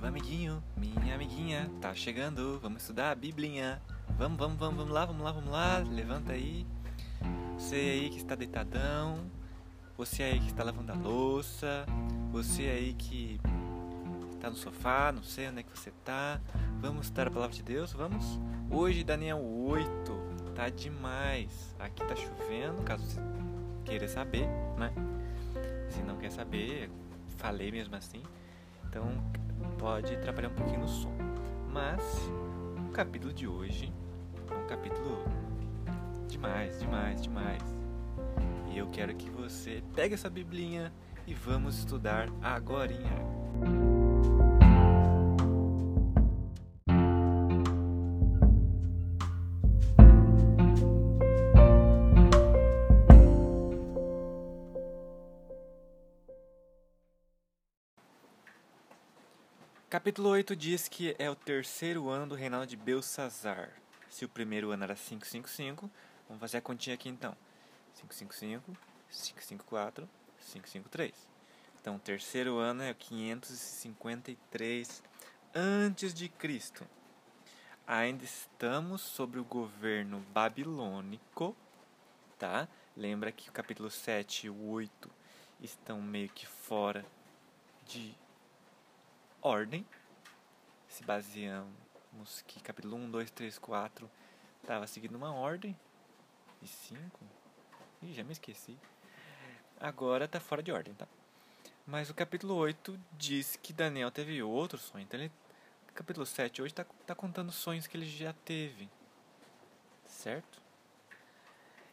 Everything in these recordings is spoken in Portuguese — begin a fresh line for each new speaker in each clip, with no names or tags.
Meu amiguinho, minha amiguinha, tá chegando. Vamos estudar a Biblinha. Vamos, vamos, vamos, vamos lá, vamos lá, vamos lá. Levanta aí. Você aí que está deitadão. Você aí que está lavando a louça. Você aí que está no sofá, não sei onde é que você tá. Vamos estudar a palavra de Deus? Vamos? Hoje, Daniel 8. Tá demais. Aqui tá chovendo, caso você queira saber, né? Se não quer saber, falei mesmo assim. Então pode atrapalhar um pouquinho no som. Mas o capítulo de hoje é um capítulo demais, demais, demais. E eu quero que você pegue essa biblinha e vamos estudar agorinha. Capítulo 8 diz que é o terceiro ano do reinado de Belsazar. Se o primeiro ano era 555, vamos fazer a continha aqui então. 555, 554, 553. Então, o terceiro ano é 553 antes de Cristo. Ainda estamos sobre o governo babilônico, tá? Lembra que o capítulo 7 e o 8 estão meio que fora de ordem. Se baseamos que capítulo 1, 2, 3, 4 estava seguindo uma ordem. E 5? Ih, já me esqueci. Agora está fora de ordem, tá? Mas o capítulo 8 diz que Daniel teve outro sonho. Então, ele, capítulo 7 hoje está tá contando sonhos que ele já teve. Certo?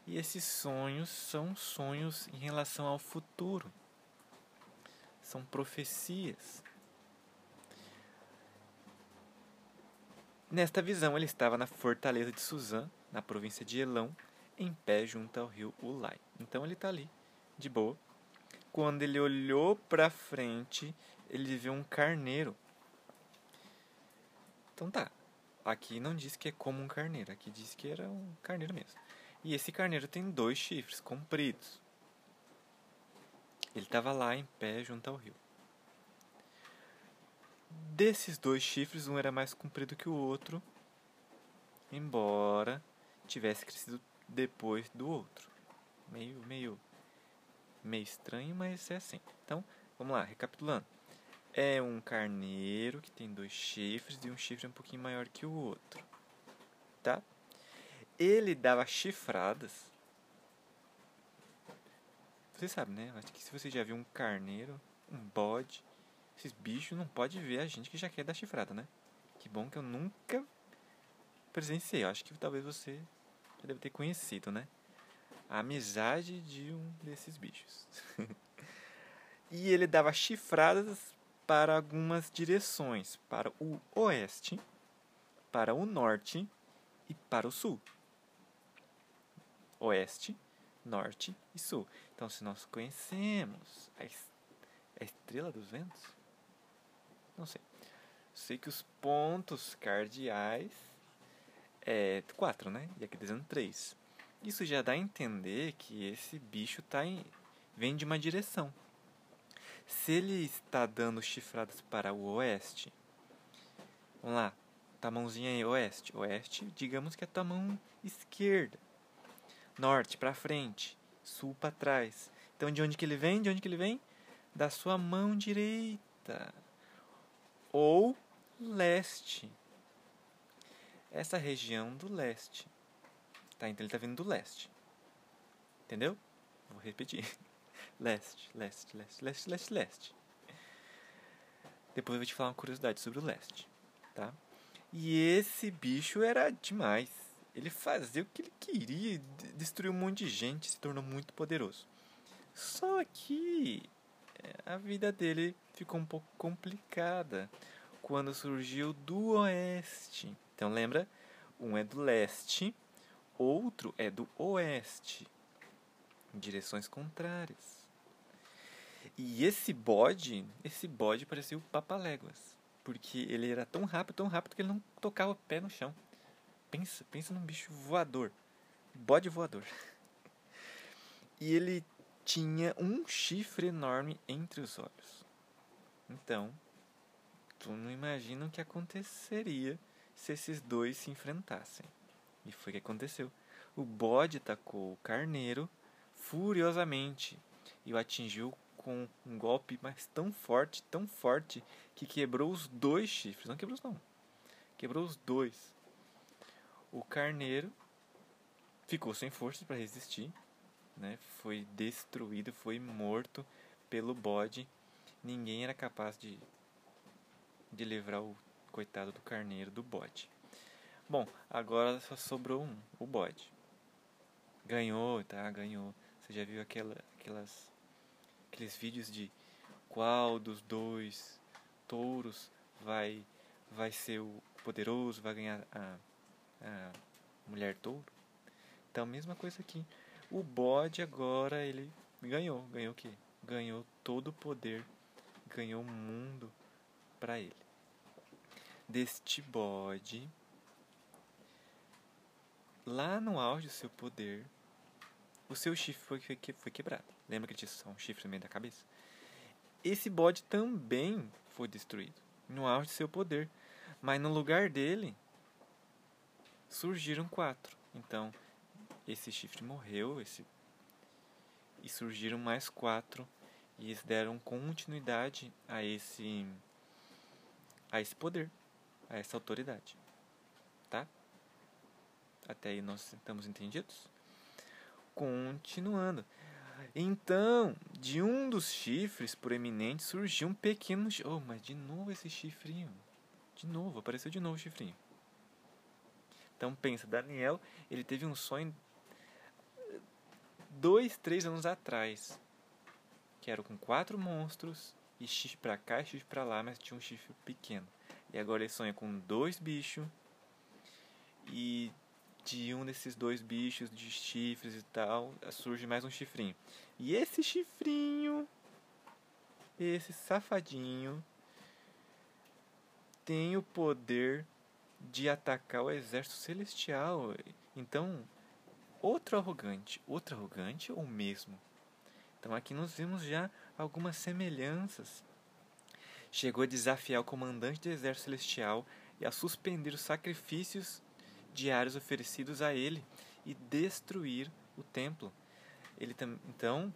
E esses sonhos são sonhos em relação ao futuro. São profecias. Nesta visão, ele estava na fortaleza de Suzã, na província de Elão, em pé junto ao rio Ulai. Então ele está ali, de boa. Quando ele olhou para frente, ele viu um carneiro. Então tá. Aqui não diz que é como um carneiro, aqui diz que era um carneiro mesmo. E esse carneiro tem dois chifres compridos. Ele estava lá em pé junto ao rio. Desses dois chifres, um era mais comprido que o outro, embora tivesse crescido depois do outro. Meio, meio, meio estranho, mas é assim. Então, vamos lá, recapitulando. É um carneiro que tem dois chifres e um chifre um pouquinho maior que o outro, tá? Ele dava chifradas. Você sabe, né? Acho que se você já viu um carneiro, um bode, esses bichos não pode ver a gente que já quer dar chifrada, né? Que bom que eu nunca presenciei. Eu acho que talvez você já deve ter conhecido, né? A amizade de um desses bichos. e ele dava chifradas para algumas direções: para o oeste, para o norte e para o sul. Oeste, norte e sul. Então, se nós conhecemos a estrela dos ventos, não sei. Sei que os pontos cardeais é quatro, né? E aqui dizendo três. Isso já dá a entender que esse bicho tá em, vem de uma direção. Se ele está dando chifradas para o oeste, vamos lá, tua mãozinha aí, oeste. Oeste, digamos que é tua mão esquerda. Norte para frente, sul para trás. Então de onde que ele vem? De onde que ele vem? Da sua mão direita ou leste. Essa região do leste. Tá, então ele está vindo do leste. Entendeu? Vou repetir. Leste, leste, leste, leste, leste, leste. Depois eu vou te falar uma curiosidade sobre o leste, tá? E esse bicho era demais. Ele fazia o que ele queria, destruiu um monte de gente, se tornou muito poderoso. Só que é, a vida dele ficou um pouco complicada quando surgiu do oeste. Então lembra? Um é do leste, outro é do oeste. Em direções contrárias. E esse bode, esse bode parecia o Papaléguas. Porque ele era tão rápido, tão rápido que ele não tocava o pé no chão. Pensa, pensa num bicho voador. Bode voador. E ele tinha um chifre enorme entre os olhos. Então, tu não imagina o que aconteceria se esses dois se enfrentassem. E foi o que aconteceu. O bode atacou o carneiro furiosamente e o atingiu com um golpe mas tão forte, tão forte, que quebrou os dois chifres. Não quebrou os não. Quebrou os dois. O carneiro ficou sem forças para resistir, né? Foi destruído, foi morto pelo bode. Ninguém era capaz de de livrar o coitado do carneiro do bode. Bom, agora só sobrou um, o bode. Ganhou, tá? Ganhou. Você já viu aquela, aquelas, aqueles vídeos de qual dos dois touros vai, vai ser o poderoso, vai ganhar a, a mulher touro? Então, mesma coisa aqui. O bode agora ele ganhou. Ganhou o quê? Ganhou todo o poder, ganhou o mundo para ele. Deste bode, lá no auge do seu poder, o seu chifre foi, foi, quebrado. Lembra que tinha só um chifre no meio da cabeça? Esse bode também foi destruído, no auge do seu poder. Mas no lugar dele, surgiram quatro. Então, esse chifre morreu, esse e surgiram mais quatro e eles deram continuidade a esse a esse poder, a essa autoridade. Tá? Até aí nós estamos entendidos? Continuando. Então, de um dos chifres proeminentes surgiu um pequeno. Oh, mas de novo esse chifrinho. De novo, apareceu de novo o chifrinho. Então pensa, Daniel, ele teve um sonho dois, três anos atrás. Que era com quatro monstros, e chifre pra cá e chifre pra lá, mas tinha um chifre pequeno. E agora ele sonha com dois bichos. E de um desses dois bichos de chifres e tal, surge mais um chifrinho. E esse chifrinho, esse safadinho, tem o poder de atacar o exército celestial. Então, outro arrogante, outro arrogante ou mesmo? Então aqui nós vemos já algumas semelhanças. Chegou a desafiar o comandante do exército celestial e a suspender os sacrifícios diários oferecidos a ele e destruir o templo. Ele então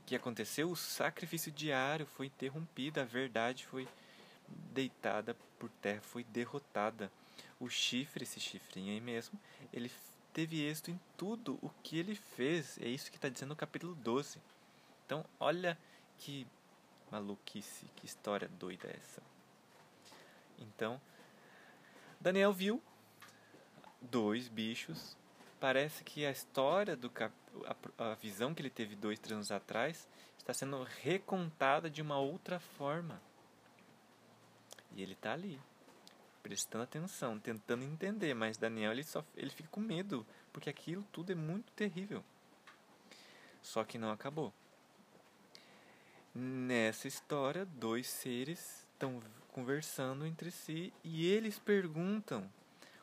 o que aconteceu? O sacrifício diário foi interrompido, a verdade foi deitada por terra, foi derrotada. O chifre, esse chifrinho aí mesmo, ele teve êxito em tudo o que ele fez. É isso que está dizendo no capítulo 12. Então, olha que maluquice, que história doida essa. Então, Daniel viu dois bichos. Parece que a história do cap... a, a visão que ele teve dois, três anos atrás está sendo recontada de uma outra forma. E ele está ali, prestando atenção, tentando entender, mas Daniel ele só ele fica com medo, porque aquilo tudo é muito terrível. Só que não acabou. Nessa história, dois seres estão conversando entre si e eles perguntam: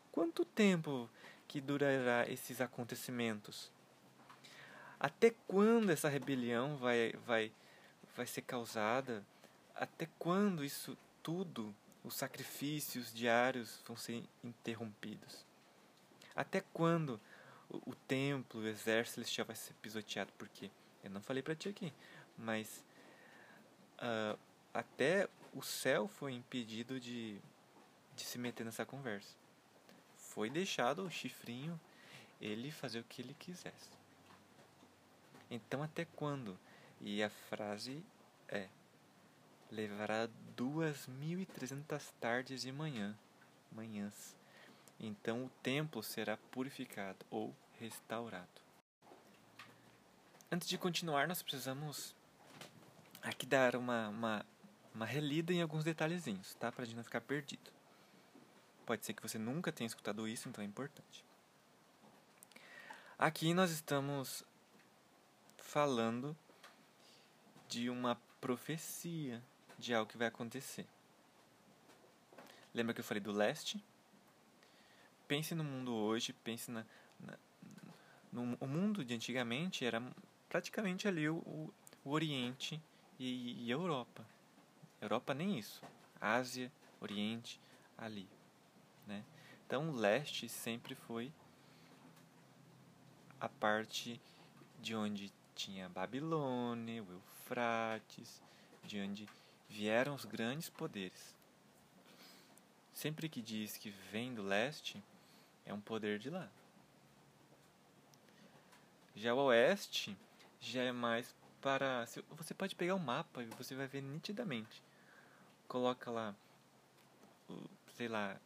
quanto tempo que durará esses acontecimentos? Até quando essa rebelião vai vai vai ser causada? Até quando isso tudo, os sacrifícios diários vão ser interrompidos? Até quando o, o templo, o exército celestial vai ser pisoteado? Porque eu não falei para ti aqui, mas uh, até o céu foi impedido de, de se meter nessa conversa. Foi deixado o chifrinho ele fazer o que ele quisesse. Então, até quando? E a frase é: levará duas mil e trezentas tardes e manhã, manhãs. Então o templo será purificado ou restaurado. Antes de continuar, nós precisamos aqui dar uma, uma, uma relida em alguns detalhezinhos, tá? Para a gente não ficar perdido. Pode ser que você nunca tenha escutado isso, então é importante. Aqui nós estamos falando de uma profecia de algo que vai acontecer. Lembra que eu falei do leste? Pense no mundo hoje, pense na, na no o mundo de antigamente era praticamente ali o, o, o Oriente e, e Europa. Europa nem isso. Ásia, Oriente, ali. Né? Então, o leste sempre foi a parte de onde tinha Babilônia, o Eufrates, de onde vieram os grandes poderes. Sempre que diz que vem do leste, é um poder de lá. Já o oeste já é mais para. Você pode pegar o um mapa e você vai ver nitidamente. Coloca lá, sei lá,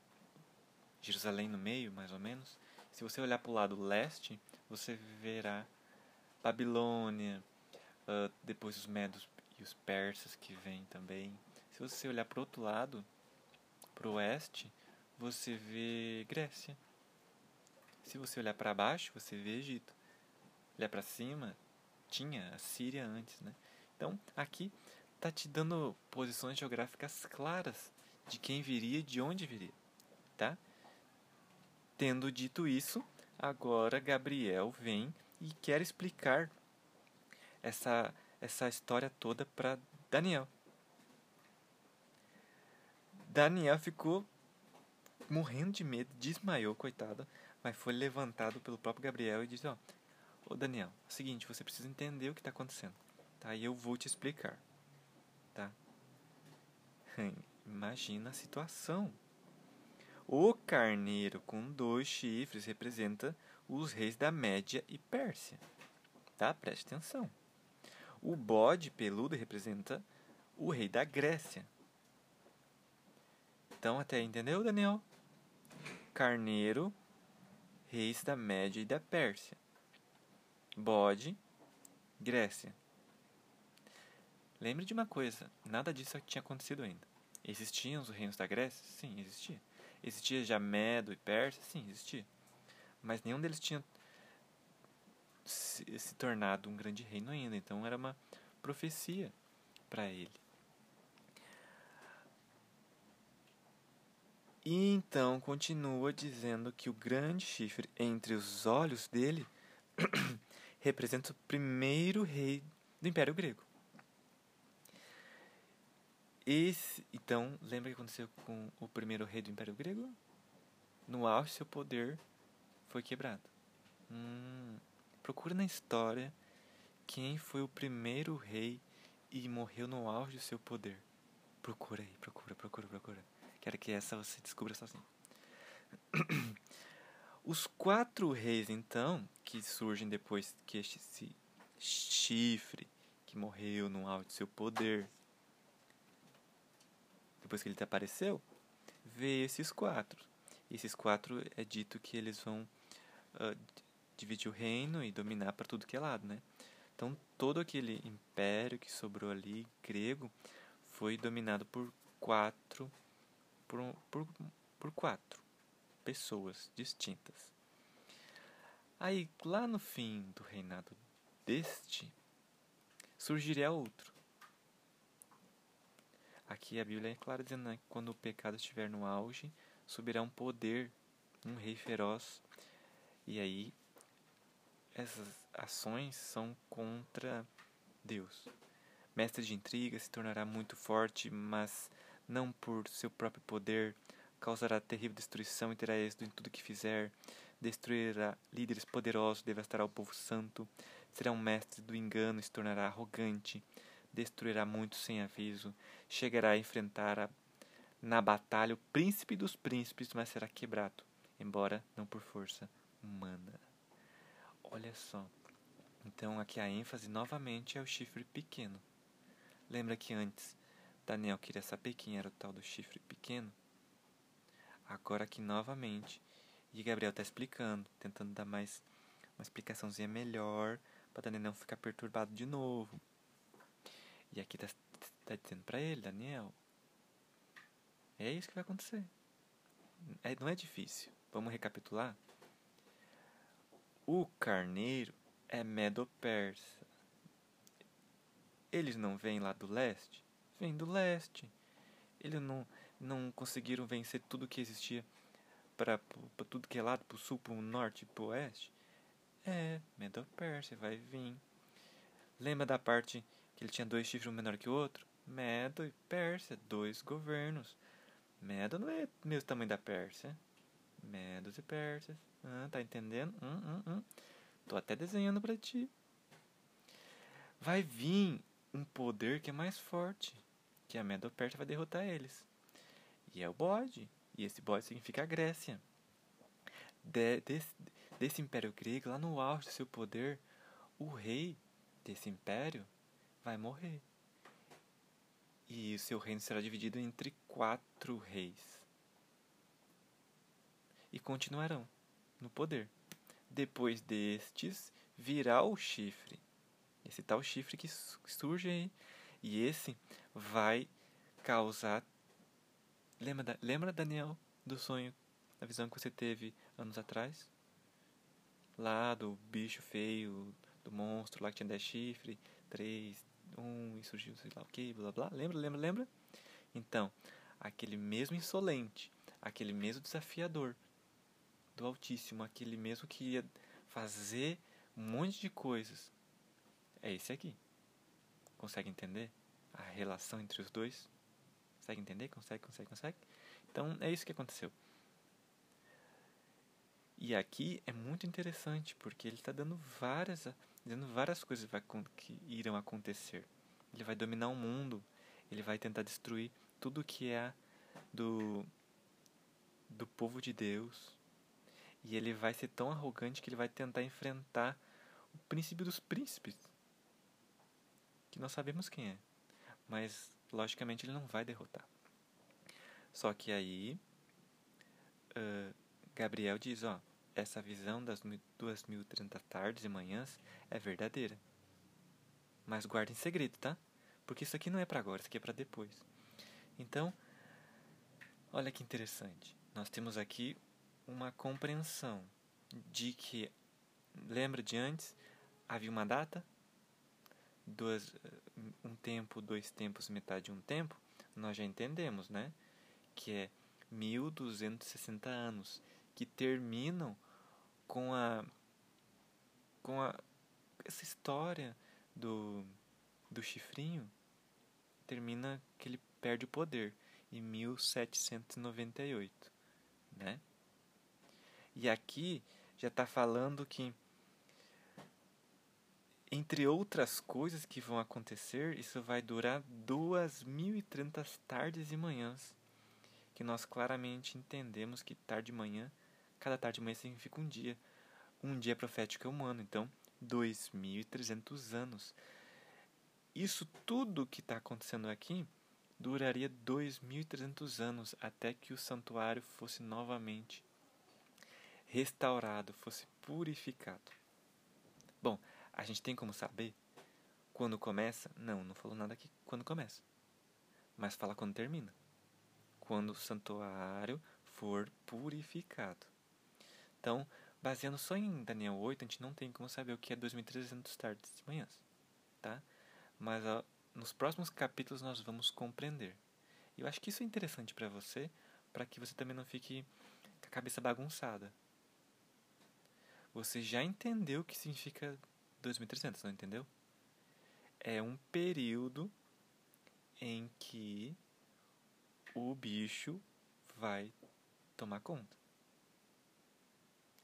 Jerusalém no meio, mais ou menos. Se você olhar para o lado leste, você verá Babilônia, uh, depois os medos e os persas que vêm também. Se você olhar para o outro lado, para o oeste, você vê Grécia. Se você olhar para baixo, você vê Egito. Olhar para cima, tinha a Síria antes, né? Então, aqui está te dando posições geográficas claras de quem viria e de onde viria, tá? Tendo dito isso, agora Gabriel vem e quer explicar essa essa história toda para Daniel. Daniel ficou morrendo de medo, desmaiou, coitado, mas foi levantado pelo próprio Gabriel e disse: Ó, ô Daniel, é o seguinte, você precisa entender o que está acontecendo, tá? E eu vou te explicar, tá? Imagina a situação. O carneiro com dois chifres representa os reis da Média e Pérsia, tá? Preste atenção. O bode peludo representa o rei da Grécia. Então, até entendeu, Daniel? Carneiro reis da Média e da Pérsia. Bode, Grécia. Lembre de uma coisa: nada disso tinha acontecido ainda. Existiam os reinos da Grécia? Sim, existia. Existia já Medo e Pérsia? Sim, existia. Mas nenhum deles tinha se, se tornado um grande reino ainda. Então era uma profecia para ele. E então continua dizendo que o grande chifre entre os olhos dele representa o primeiro rei do Império Grego. Esse, então, lembra o que aconteceu com o primeiro rei do Império Grego? No auge, seu poder foi quebrado. Hum, procura na história quem foi o primeiro rei e morreu no auge do seu poder. Procura aí, procura, procura, procura. Quero que essa você descubra sozinho. Os quatro reis, então, que surgem depois que este chifre que morreu no alto de seu poder, depois que ele apareceu, veio esses quatro. E esses quatro é dito que eles vão uh, dividir o reino e dominar para tudo que é lado, né? Então todo aquele império que sobrou ali grego foi dominado por quatro por, por, por quatro pessoas distintas. Aí, lá no fim do reinado deste, surgiria outro. Aqui a Bíblia é clara dizendo né, que quando o pecado estiver no auge, subirá um poder, um rei feroz. E aí, essas ações são contra Deus. Mestre de intriga se tornará muito forte, mas não por seu próprio poder, causará terrível destruição e terá êxito em tudo que fizer, destruirá líderes poderosos, devastará o povo santo, será um mestre do engano e se tornará arrogante, destruirá muitos sem aviso, chegará a enfrentar a, na batalha o príncipe dos príncipes, mas será quebrado, embora não por força humana. Olha só. Então aqui a ênfase novamente é o chifre pequeno. Lembra que antes Daniel queria saber quem era o tal do chifre pequeno. Agora aqui novamente, e Gabriel está explicando, tentando dar mais uma explicaçãozinha melhor para Daniel não ficar perturbado de novo. E aqui está tá dizendo para ele, Daniel, é isso que vai acontecer. É, não é difícil. Vamos recapitular? O carneiro é Medo-Persa. Eles não vêm lá do leste? vem do leste. Eles não, não conseguiram vencer tudo que existia para tudo que é lado, para o sul, para o norte e para o oeste. É, Medo-Pérsia vai vir. Lembra da parte que ele tinha dois chifres um menor que o outro? Medo e Pérsia, dois governos. Medo não é mesmo tamanho da Pérsia. Medos e Pérsias. Ah, tá entendendo? Hum, hum, hum. Tô até desenhando para ti. Vai vir um poder que é mais forte, que a Medo-Pérsia vai derrotar eles. E é o bode. E esse bode significa a Grécia. De, desse, desse império grego, lá no auge do seu poder, o rei desse império vai morrer. E o seu reino será dividido entre quatro reis. E continuarão no poder. Depois destes virá o chifre. Esse tal chifre que surge aí. E esse vai causar. Lembra, lembra Daniel, do sonho, da visão que você teve anos atrás? Lá do bicho feio, do monstro lá que tinha 10 chifres, 3, 1 e surgiu sei lá o que, blá blá. Lembra, lembra, lembra? Então, aquele mesmo insolente, aquele mesmo desafiador do Altíssimo, aquele mesmo que ia fazer um monte de coisas, é esse aqui. Consegue entender a relação entre os dois? Consegue entender? Consegue, consegue, consegue? Então, é isso que aconteceu. E aqui é muito interessante, porque ele está dando várias, dizendo várias coisas que irão acontecer. Ele vai dominar o mundo, ele vai tentar destruir tudo que é do, do povo de Deus. E ele vai ser tão arrogante que ele vai tentar enfrentar o príncipe dos príncipes. Que nós sabemos quem é. Mas, logicamente, ele não vai derrotar. Só que aí, uh, Gabriel diz: Ó, essa visão das 2.030 tardes e manhãs é verdadeira. Mas guarda em segredo, tá? Porque isso aqui não é para agora, isso aqui é para depois. Então, olha que interessante. Nós temos aqui uma compreensão de que, lembra de antes, havia uma data, duas, um tempo, dois tempos, metade de um tempo, nós já entendemos, né? Que é 1260 anos, que terminam com a com a essa história do do chifrinho termina que ele perde o poder em 1798, né? E aqui já está falando que entre outras coisas que vão acontecer, isso vai durar 2.030 tardes e manhãs, que nós claramente entendemos que tarde e manhã Cada tarde de manhã significa um dia. Um dia profético é um ano, então 2.300 anos. Isso tudo que está acontecendo aqui duraria 2.300 anos até que o santuário fosse novamente restaurado, fosse purificado. Bom, a gente tem como saber quando começa? Não, não falou nada aqui quando começa. Mas fala quando termina. Quando o santuário for purificado. Então, baseando só em Daniel 8, a gente não tem como saber o que é 2.300 tardes de manhãs, tá? Mas ó, nos próximos capítulos nós vamos compreender. E eu acho que isso é interessante para você, para que você também não fique com a cabeça bagunçada. Você já entendeu o que significa 2.300, não entendeu? É um período em que o bicho vai tomar conta.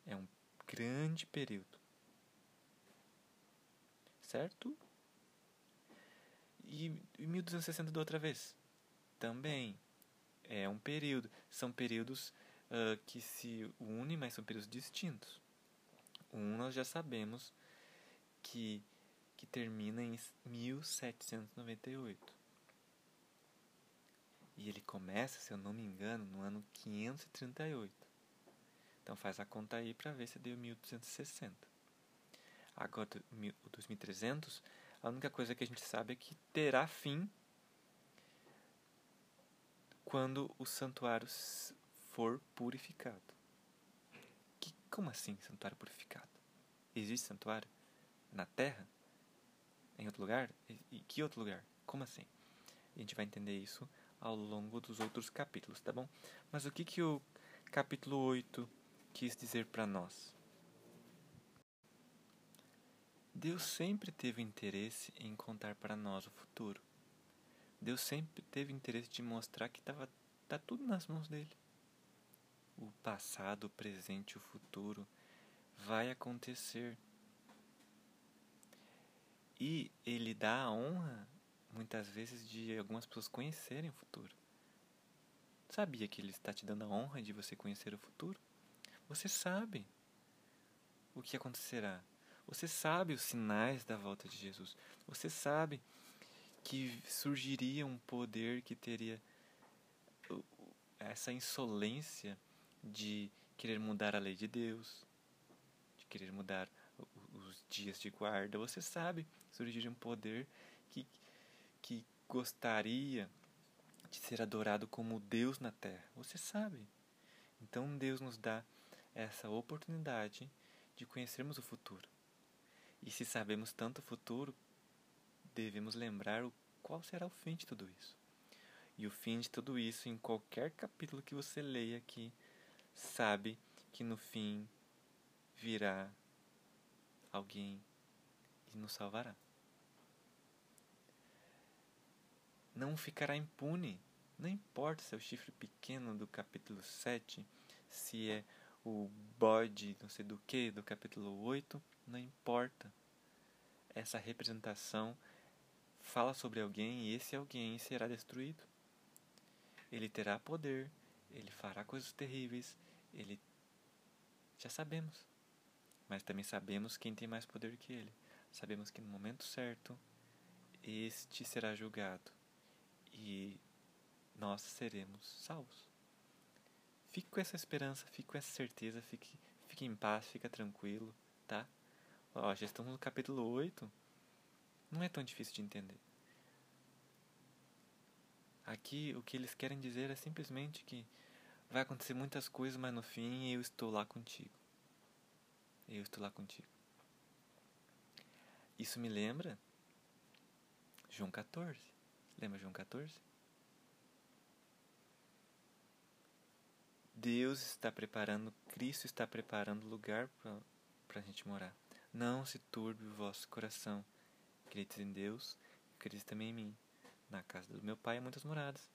É um grande período. Certo? E 1260 da outra vez? Também é um período. São períodos uh, que se unem, mas são períodos distintos. Um nós já sabemos que, que termina em 1798. E ele começa, se eu não me engano, no ano 538. Então faz a conta aí para ver se deu 1260. Agora, o 2300, a única coisa que a gente sabe é que terá fim quando o santuário for purificado. Como assim santuário purificado? Existe santuário na Terra? Em outro lugar? E que outro lugar? Como assim? A gente vai entender isso ao longo dos outros capítulos, tá bom? Mas o que, que o capítulo 8 quis dizer para nós. Deus sempre teve interesse em contar para nós o futuro, Deus sempre teve interesse de mostrar que estava tá tudo nas mãos dele. O passado, o presente, o futuro vai acontecer. E ele dá a honra, muitas vezes, de algumas pessoas conhecerem o futuro. Sabia que ele está te dando a honra de você conhecer o futuro? Você sabe o que acontecerá. Você sabe os sinais da volta de Jesus. Você sabe que surgiria um poder que teria essa insolência de querer mudar a lei de Deus, de querer mudar os dias de guarda. Você sabe que surgiria um poder que, que gostaria de ser adorado como Deus na terra. Você sabe. Então Deus nos dá essa oportunidade de conhecermos o futuro. E se sabemos tanto o futuro, devemos lembrar o qual será o fim de tudo isso. E o fim de tudo isso, em qualquer capítulo que você leia aqui, sabe que no fim virá alguém e nos salvará. Não ficará impune. Não importa se é o chifre pequeno do capítulo 7, se é o bode não sei do que do capítulo 8, não importa. Essa representação fala sobre alguém e esse alguém será destruído. Ele terá poder, ele fará coisas terríveis, ele já sabemos. Mas também sabemos quem tem mais poder que ele. Sabemos que no momento certo este será julgado e nós seremos salvos. Fique com essa esperança, fique com essa certeza, fique, fique em paz, fica tranquilo, tá? Ó, já estamos no capítulo 8. Não é tão difícil de entender. Aqui o que eles querem dizer é simplesmente que vai acontecer muitas coisas, mas no fim eu estou lá contigo. Eu estou lá contigo. Isso me lembra João 14. Lembra João 14? Deus está preparando, Cristo está preparando lugar para a gente morar. Não se turbe o vosso coração. Acredites em Deus, acredite também em mim. Na casa do meu pai há muitas moradas.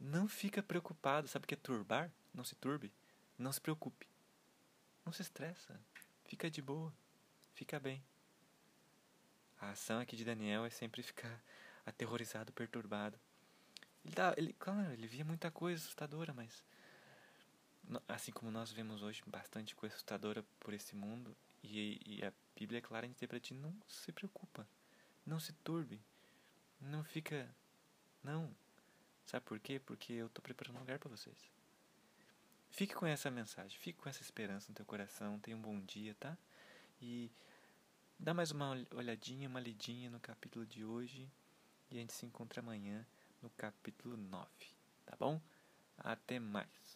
Não fica preocupado. Sabe o que é turbar? Não se turbe. Não se preocupe. Não se estressa. Fica de boa. Fica bem. A ação aqui de Daniel é sempre ficar aterrorizado, perturbado. Ele, tá, ele, claro, ele via muita coisa assustadora, mas assim como nós vemos hoje bastante coisa assustadora por esse mundo, e, e a Bíblia é clara em dizer para ti: não se preocupa, não se turbe, não fica. Não. Sabe por quê? Porque eu estou preparando um lugar para vocês. Fique com essa mensagem, fique com essa esperança no teu coração, tenha um bom dia, tá? E dá mais uma olhadinha, uma lidinha no capítulo de hoje e a gente se encontra amanhã no capítulo 9, tá bom? Até mais.